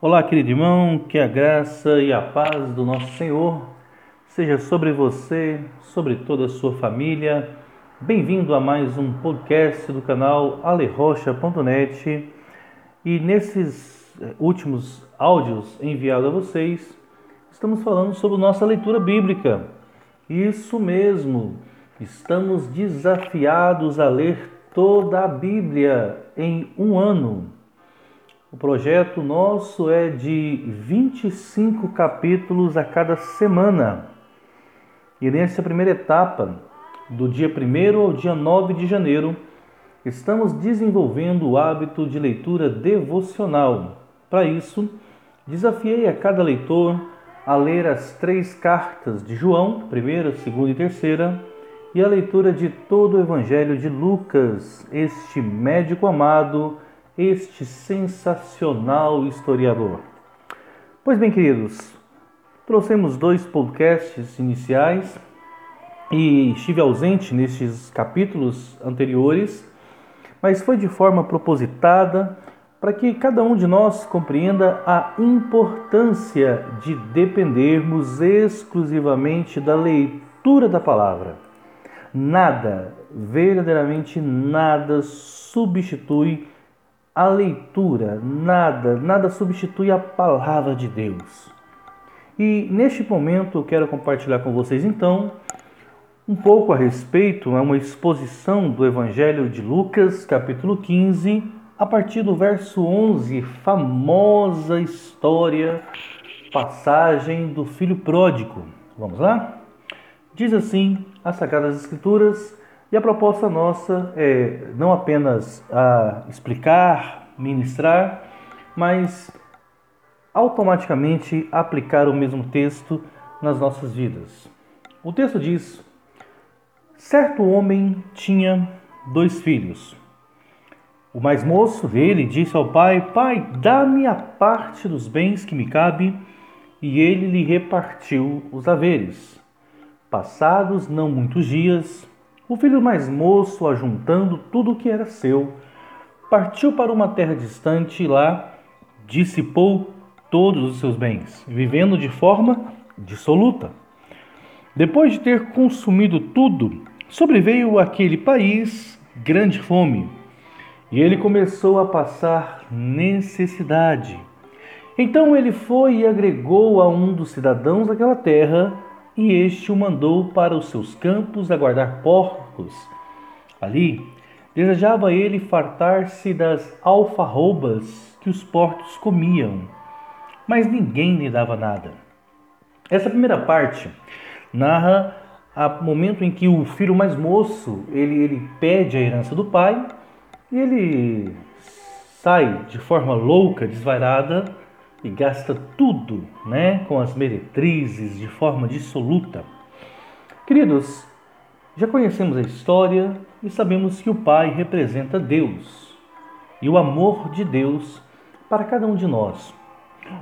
Olá, querido irmão, que a graça e a paz do nosso Senhor seja sobre você, sobre toda a sua família. Bem-vindo a mais um podcast do canal alerocha.net. E nesses eh, últimos áudios enviados a vocês, estamos falando sobre nossa leitura bíblica. Isso mesmo, estamos desafiados a ler toda a Bíblia em um ano. O projeto nosso é de 25 capítulos a cada semana. E nessa primeira etapa, do dia 1 ao dia 9 de janeiro, estamos desenvolvendo o hábito de leitura devocional. Para isso, desafiei a cada leitor a ler as três cartas de João, primeira, segunda e terceira, e a leitura de todo o Evangelho de Lucas, este médico amado este sensacional historiador. Pois bem, queridos, trouxemos dois podcasts iniciais e estive ausente nestes capítulos anteriores, mas foi de forma propositada para que cada um de nós compreenda a importância de dependermos exclusivamente da leitura da palavra. Nada, verdadeiramente nada, substitui a leitura, nada, nada substitui a palavra de Deus. E neste momento eu quero compartilhar com vocês então um pouco a respeito, é uma exposição do Evangelho de Lucas, capítulo 15, a partir do verso 11, famosa história, passagem do filho pródigo. Vamos lá? Diz assim as Sagradas Escrituras, e a proposta nossa é não apenas a explicar, ministrar, mas automaticamente aplicar o mesmo texto nas nossas vidas. O texto diz: Certo homem tinha dois filhos. O mais moço dele disse ao pai: Pai, dá-me a parte dos bens que me cabe. E ele lhe repartiu os haveres. Passados não muitos dias, o filho mais moço, ajuntando tudo o que era seu, partiu para uma terra distante e lá dissipou todos os seus bens, vivendo de forma dissoluta. Depois de ter consumido tudo, sobreveio àquele país grande fome, e ele começou a passar necessidade. Então ele foi e agregou a um dos cidadãos daquela terra e este o mandou para os seus campos a guardar porcos. Ali desejava ele fartar-se das alfarrobas que os porcos comiam, mas ninguém lhe dava nada. Essa primeira parte narra o momento em que o filho mais moço ele, ele pede a herança do pai e ele sai de forma louca, desvairada, e gasta tudo, né, com as meretrizes de forma dissoluta. Queridos, já conhecemos a história e sabemos que o Pai representa Deus e o amor de Deus para cada um de nós.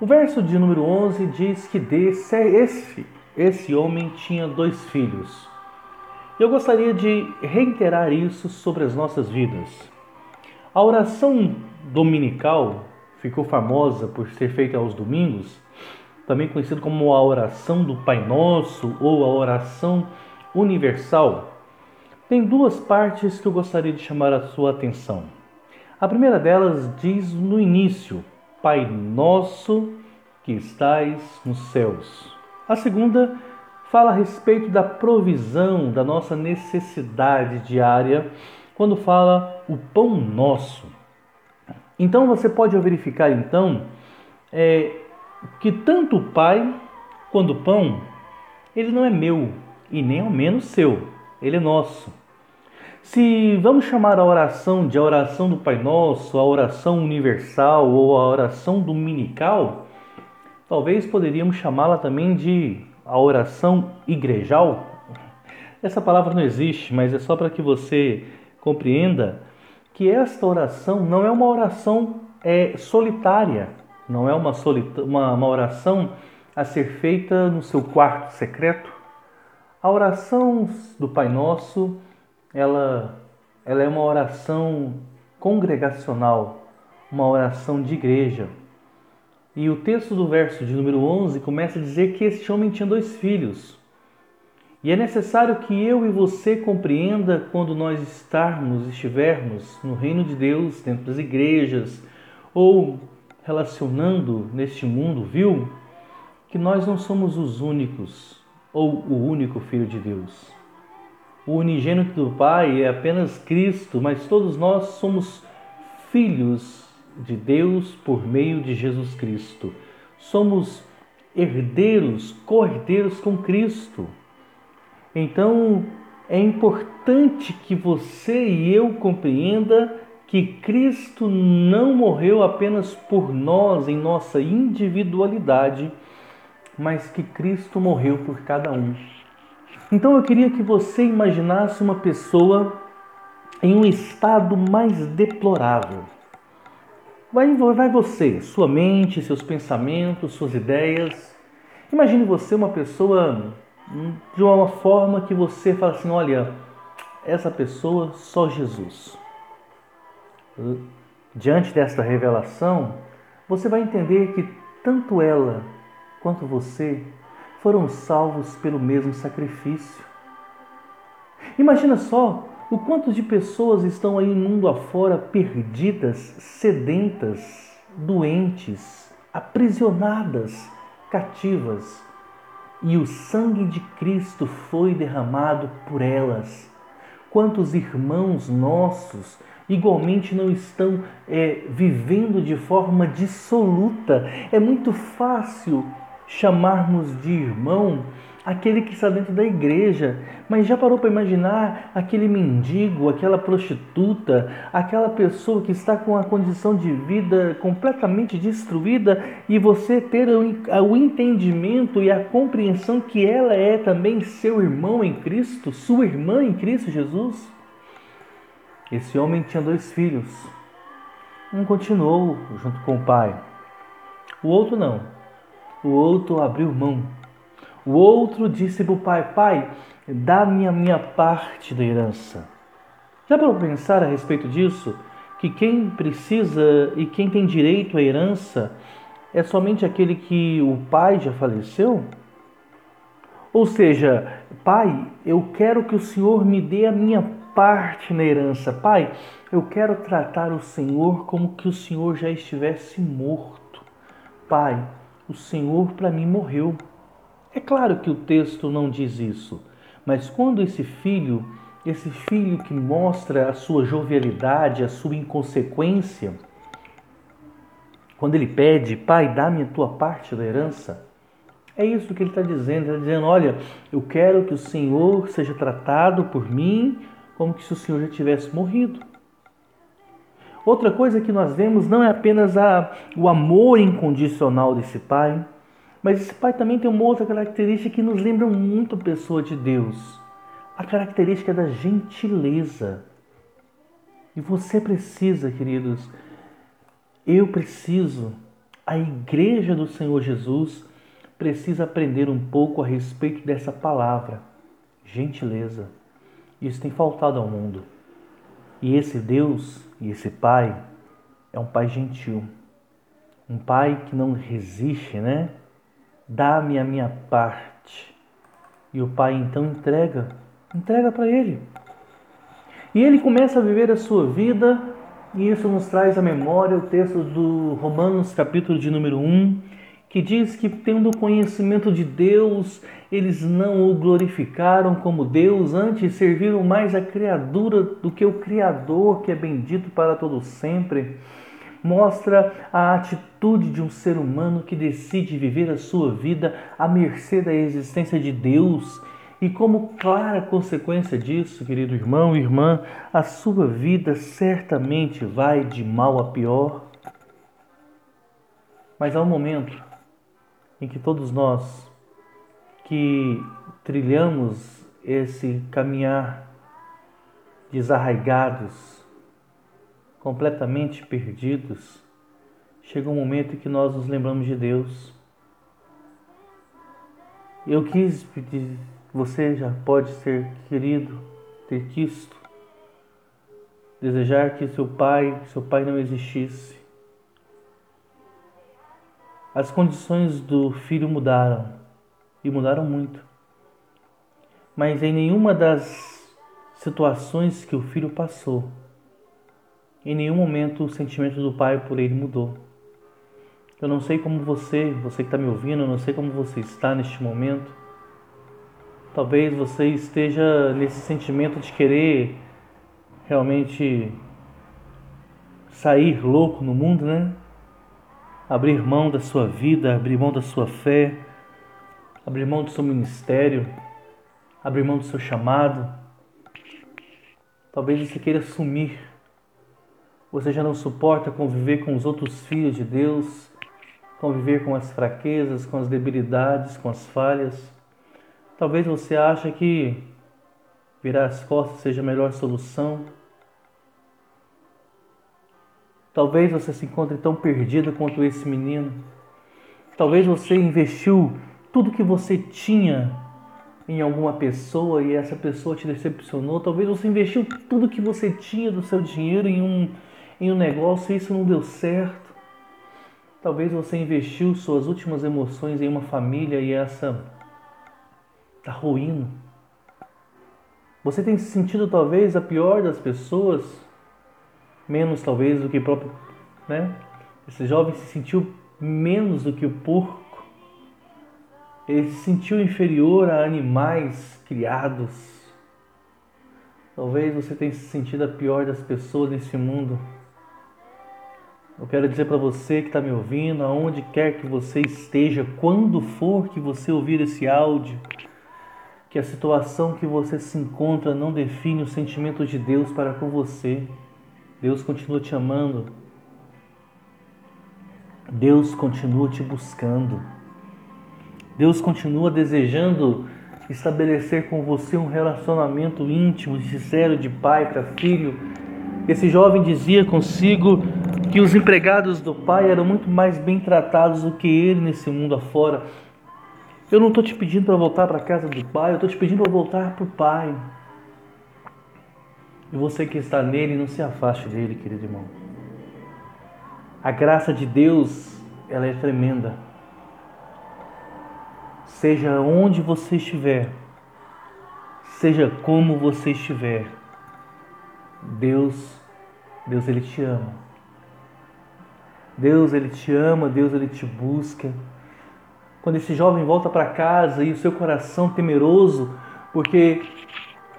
O verso de número 11 diz que desse, esse, esse homem tinha dois filhos. Eu gostaria de reiterar isso sobre as nossas vidas. A oração dominical ficou famosa por ser feita aos domingos, também conhecido como a oração do Pai Nosso ou a oração universal, tem duas partes que eu gostaria de chamar a sua atenção. A primeira delas diz no início: Pai Nosso que estais nos céus. A segunda fala a respeito da provisão da nossa necessidade diária, quando fala o pão nosso. Então você pode verificar então é, que tanto o Pai quanto o pão, ele não é meu e nem ao menos seu, ele é nosso. Se vamos chamar a oração de a oração do Pai Nosso, a oração universal ou a oração dominical, talvez poderíamos chamá-la também de a oração igrejal. Essa palavra não existe, mas é só para que você compreenda que esta oração não é uma oração é, solitária, não é uma, solita uma, uma oração a ser feita no seu quarto secreto. A oração do Pai Nosso, ela, ela é uma oração congregacional, uma oração de igreja. E o texto do verso de número 11 começa a dizer que este homem tinha dois filhos. E é necessário que eu e você compreenda quando nós estarmos, estivermos no reino de Deus, dentro das igrejas ou relacionando neste mundo, viu? Que nós não somos os únicos ou o único filho de Deus. O unigênito do Pai é apenas Cristo, mas todos nós somos filhos de Deus por meio de Jesus Cristo. Somos herdeiros, co-herdeiros com Cristo. Então, é importante que você e eu compreenda que Cristo não morreu apenas por nós em nossa individualidade, mas que Cristo morreu por cada um. Então eu queria que você imaginasse uma pessoa em um estado mais deplorável. Vai, vai você, sua mente, seus pensamentos, suas ideias. Imagine você uma pessoa de uma forma que você fala assim: olha, essa pessoa só Jesus. Diante desta revelação, você vai entender que tanto ela quanto você foram salvos pelo mesmo sacrifício. Imagina só o quanto de pessoas estão aí mundo afora perdidas, sedentas, doentes, aprisionadas, cativas e o sangue de Cristo foi derramado por elas. Quantos irmãos nossos igualmente não estão é, vivendo de forma dissoluta? É muito fácil chamarmos de irmão aquele que está dentro da igreja, mas já parou para imaginar aquele mendigo, aquela prostituta, aquela pessoa que está com a condição de vida completamente destruída e você ter o entendimento e a compreensão que ela é também seu irmão em Cristo, sua irmã em Cristo Jesus? Esse homem tinha dois filhos. Um continuou junto com o pai, o outro não. O outro abriu mão o outro disse para o pai: Pai, dá-me a minha parte da herança. Já para pensar a respeito disso? Que quem precisa e quem tem direito à herança é somente aquele que o pai já faleceu? Ou seja, pai, eu quero que o Senhor me dê a minha parte na herança. Pai, eu quero tratar o Senhor como que o Senhor já estivesse morto. Pai, o Senhor para mim morreu. É claro que o texto não diz isso, mas quando esse filho, esse filho que mostra a sua jovialidade, a sua inconsequência, quando ele pede, pai, dá-me a tua parte da herança, é isso que ele está dizendo. Ele está dizendo: olha, eu quero que o Senhor seja tratado por mim como se o Senhor já tivesse morrido. Outra coisa que nós vemos não é apenas a, o amor incondicional desse pai, mas esse pai também tem uma outra característica que nos lembra muito a pessoa de Deus. A característica da gentileza. E você precisa, queridos, eu preciso, a igreja do Senhor Jesus precisa aprender um pouco a respeito dessa palavra, gentileza. Isso tem faltado ao mundo. E esse Deus e esse Pai é um Pai gentil. Um Pai que não resiste, né? Dá-me a minha parte. E o pai então entrega, entrega para ele. E ele começa a viver a sua vida, e isso nos traz à memória o texto do Romanos, capítulo de número 1, que diz que, tendo conhecimento de Deus, eles não o glorificaram como Deus, antes serviram mais a criatura do que o Criador, que é bendito para todo sempre mostra a atitude de um ser humano que decide viver a sua vida à mercê da existência de Deus. E como clara consequência disso, querido irmão e irmã, a sua vida certamente vai de mal a pior. Mas há um momento em que todos nós que trilhamos esse caminhar desarraigados, completamente perdidos, chega um momento em que nós nos lembramos de Deus. Eu quis pedir, você já pode ser querido, ter quisto, desejar que seu pai, seu pai não existisse. As condições do filho mudaram e mudaram muito. Mas em nenhuma das situações que o filho passou, em nenhum momento o sentimento do pai por ele mudou. Eu não sei como você, você que está me ouvindo, eu não sei como você está neste momento. Talvez você esteja nesse sentimento de querer realmente sair louco no mundo, né? Abrir mão da sua vida, abrir mão da sua fé, abrir mão do seu ministério, abrir mão do seu chamado. Talvez você queira sumir. Você já não suporta conviver com os outros filhos de Deus, conviver com as fraquezas, com as debilidades, com as falhas. Talvez você ache que virar as costas seja a melhor solução. Talvez você se encontre tão perdido quanto esse menino. Talvez você investiu tudo que você tinha em alguma pessoa e essa pessoa te decepcionou. Talvez você investiu tudo que você tinha do seu dinheiro em um, em um negócio e isso não deu certo. Talvez você investiu suas últimas emoções em uma família e essa está ruindo. Você tem se sentido talvez a pior das pessoas, menos talvez do que o próprio, né? Esse jovem se sentiu menos do que o porco. Ele se sentiu inferior a animais criados. Talvez você tenha se sentido a pior das pessoas nesse mundo. Eu quero dizer para você que está me ouvindo, aonde quer que você esteja, quando for que você ouvir esse áudio, que a situação que você se encontra não define o sentimento de Deus para com você. Deus continua te amando. Deus continua te buscando. Deus continua desejando estabelecer com você um relacionamento íntimo e sincero de pai para filho. Esse jovem dizia consigo que os empregados do pai eram muito mais bem tratados do que ele nesse mundo afora. Eu não estou te pedindo para voltar para a casa do pai, eu estou te pedindo para voltar para o pai. E você que está nele, não se afaste dele, querido irmão. A graça de Deus, ela é tremenda. Seja onde você estiver, seja como você estiver, Deus, Deus ele te ama. Deus ele te ama, Deus ele te busca. Quando esse jovem volta para casa e o seu coração temeroso, porque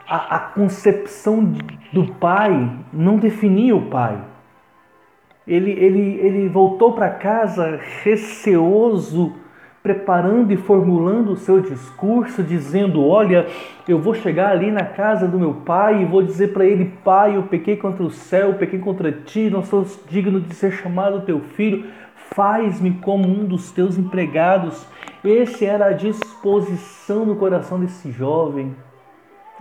a, a concepção do pai não definia o pai. Ele, ele, ele voltou para casa receoso, preparando e formulando o seu discurso, dizendo: Olha, eu vou chegar ali na casa do meu pai e vou dizer para ele: Pai, eu pequei contra o céu, pequei contra ti, não sou digno de ser chamado teu filho, faz-me como um dos teus empregados. Esse era a disposição no coração desse jovem.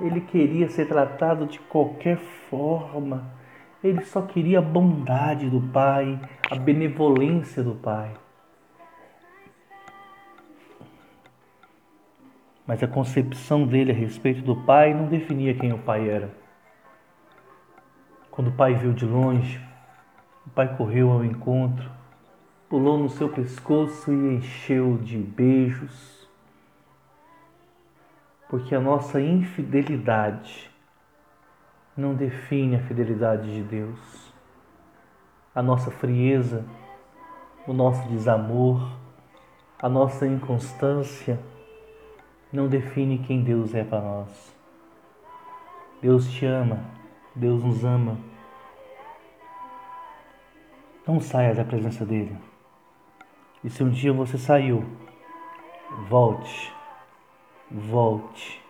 Ele queria ser tratado de qualquer forma. Ele só queria a bondade do Pai, a benevolência do Pai. Mas a concepção dele a respeito do Pai não definia quem o Pai era. Quando o Pai viu de longe, o Pai correu ao encontro, pulou no seu pescoço e encheu de beijos porque a nossa infidelidade não define a fidelidade de Deus. A nossa frieza, o nosso desamor, a nossa inconstância não define quem Deus é para nós. Deus te ama, Deus nos ama. Não saia da presença dele. E se um dia você saiu, volte volte,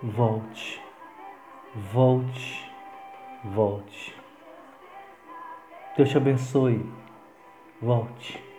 volte, volte, volte. Deus te abençoe. Volte.